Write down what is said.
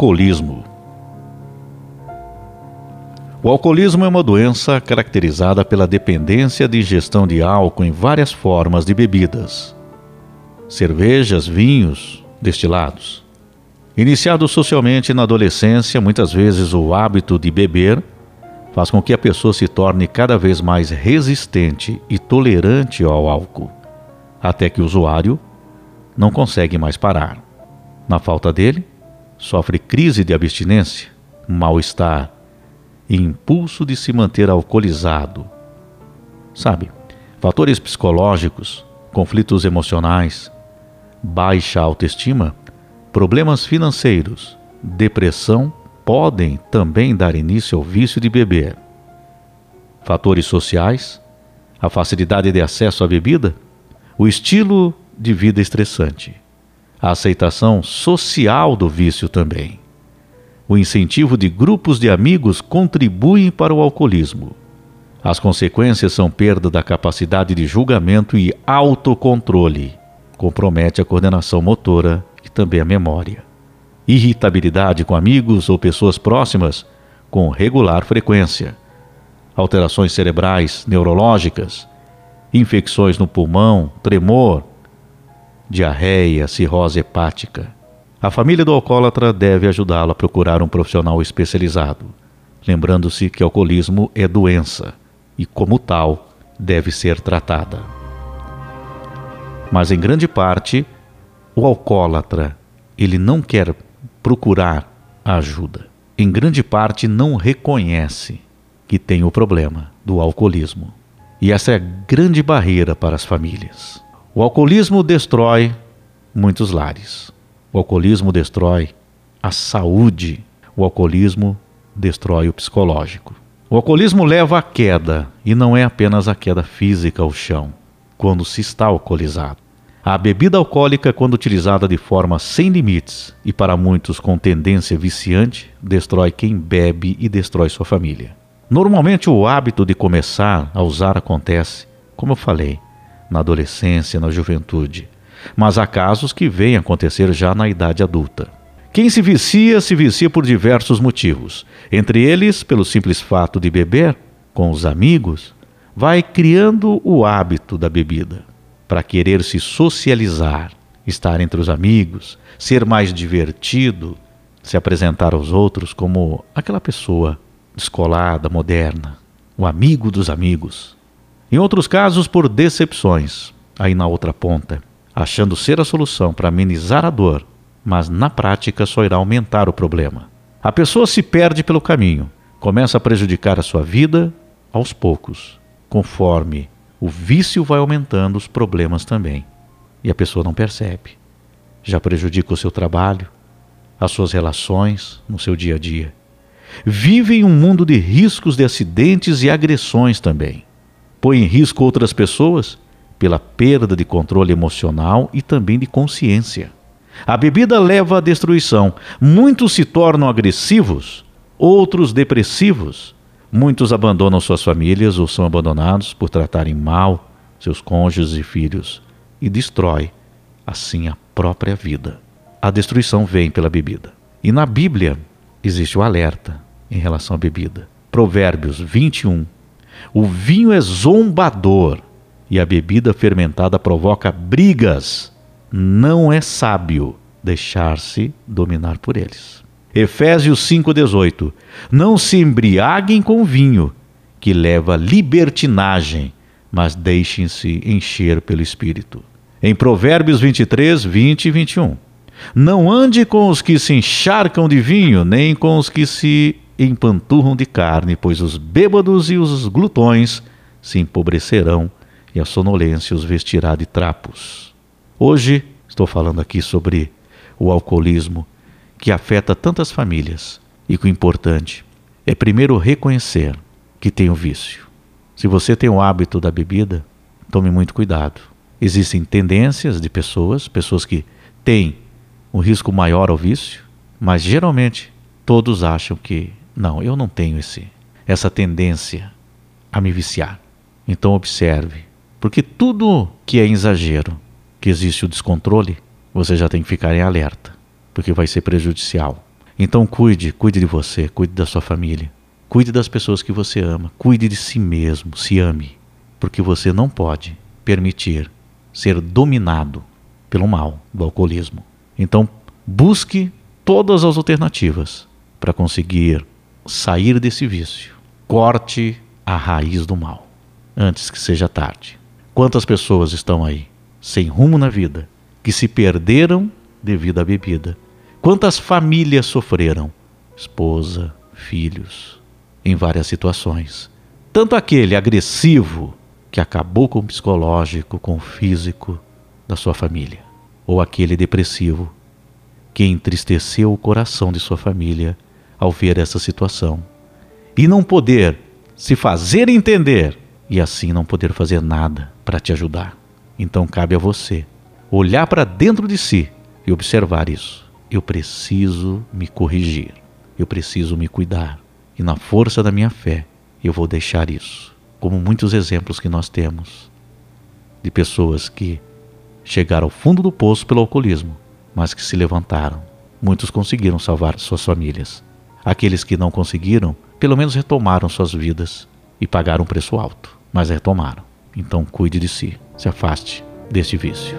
alcoolismo. O alcoolismo é uma doença caracterizada pela dependência de ingestão de álcool em várias formas de bebidas, cervejas, vinhos, destilados. Iniciado socialmente na adolescência, muitas vezes o hábito de beber faz com que a pessoa se torne cada vez mais resistente e tolerante ao álcool, até que o usuário não consegue mais parar. Na falta dele, sofre crise de abstinência, mal-estar e impulso de se manter alcoolizado. Sabe, fatores psicológicos, conflitos emocionais, baixa autoestima, problemas financeiros, depressão podem também dar início ao vício de beber. Fatores sociais, a facilidade de acesso à bebida, o estilo de vida estressante a aceitação social do vício também. O incentivo de grupos de amigos contribuem para o alcoolismo. As consequências são perda da capacidade de julgamento e autocontrole. Compromete a coordenação motora e também a memória. Irritabilidade com amigos ou pessoas próximas com regular frequência. Alterações cerebrais, neurológicas, infecções no pulmão, tremor, diarreia, cirrose hepática. A família do alcoólatra deve ajudá-lo a procurar um profissional especializado, lembrando-se que alcoolismo é doença e, como tal, deve ser tratada. Mas em grande parte, o alcoólatra, ele não quer procurar ajuda. Em grande parte não reconhece que tem o problema do alcoolismo. E essa é a grande barreira para as famílias. O alcoolismo destrói muitos lares. O alcoolismo destrói a saúde. O alcoolismo destrói o psicológico. O alcoolismo leva à queda, e não é apenas a queda física ao chão, quando se está alcoolizado. A bebida alcoólica, quando utilizada de forma sem limites e para muitos com tendência viciante, destrói quem bebe e destrói sua família. Normalmente, o hábito de começar a usar acontece, como eu falei, na adolescência, na juventude, mas há casos que vêm acontecer já na idade adulta. Quem se vicia, se vicia por diversos motivos, entre eles pelo simples fato de beber com os amigos, vai criando o hábito da bebida para querer se socializar, estar entre os amigos, ser mais divertido, se apresentar aos outros como aquela pessoa descolada, moderna, o amigo dos amigos. Em outros casos, por decepções, aí na outra ponta, achando ser a solução para amenizar a dor, mas na prática só irá aumentar o problema. A pessoa se perde pelo caminho, começa a prejudicar a sua vida aos poucos, conforme o vício vai aumentando, os problemas também. E a pessoa não percebe. Já prejudica o seu trabalho, as suas relações no seu dia a dia. Vive em um mundo de riscos de acidentes e agressões também põe em risco outras pessoas pela perda de controle emocional e também de consciência. A bebida leva à destruição. Muitos se tornam agressivos, outros depressivos. Muitos abandonam suas famílias ou são abandonados por tratarem mal seus cônjuges e filhos e destrói assim a própria vida. A destruição vem pela bebida. E na Bíblia existe o alerta em relação à bebida. Provérbios 21, o vinho é zombador e a bebida fermentada provoca brigas. Não é sábio deixar-se dominar por eles. Efésios 5,18: Não se embriaguem com vinho, que leva libertinagem, mas deixem-se encher pelo Espírito. Em Provérbios 23, 20 e 21. Não ande com os que se encharcam de vinho, nem com os que se empanturram de carne, pois os bêbados e os glutões se empobrecerão e a sonolência os vestirá de trapos. Hoje estou falando aqui sobre o alcoolismo que afeta tantas famílias e que o importante é primeiro reconhecer que tem o vício. Se você tem o hábito da bebida, tome muito cuidado. Existem tendências de pessoas, pessoas que têm um risco maior ao vício, mas geralmente todos acham que não, eu não tenho esse, essa tendência a me viciar. Então observe, porque tudo que é exagero, que existe o descontrole, você já tem que ficar em alerta, porque vai ser prejudicial. Então cuide, cuide de você, cuide da sua família, cuide das pessoas que você ama, cuide de si mesmo, se ame, porque você não pode permitir ser dominado pelo mal do alcoolismo. Então busque todas as alternativas para conseguir sair desse vício. Corte a raiz do mal antes que seja tarde. Quantas pessoas estão aí sem rumo na vida, que se perderam devido à bebida? Quantas famílias sofreram? Esposa, filhos, em várias situações. Tanto aquele agressivo que acabou com o psicológico, com o físico da sua família, ou aquele depressivo que entristeceu o coração de sua família ao ver essa situação e não poder se fazer entender e assim não poder fazer nada para te ajudar. Então cabe a você olhar para dentro de si e observar isso. Eu preciso me corrigir, eu preciso me cuidar, e na força da minha fé eu vou deixar isso. Como muitos exemplos que nós temos de pessoas que chegaram ao fundo do poço pelo alcoolismo, mas que se levantaram. Muitos conseguiram salvar suas famílias. Aqueles que não conseguiram, pelo menos retomaram suas vidas e pagaram um preço alto mas retomaram. Então cuide de si, se afaste deste vício.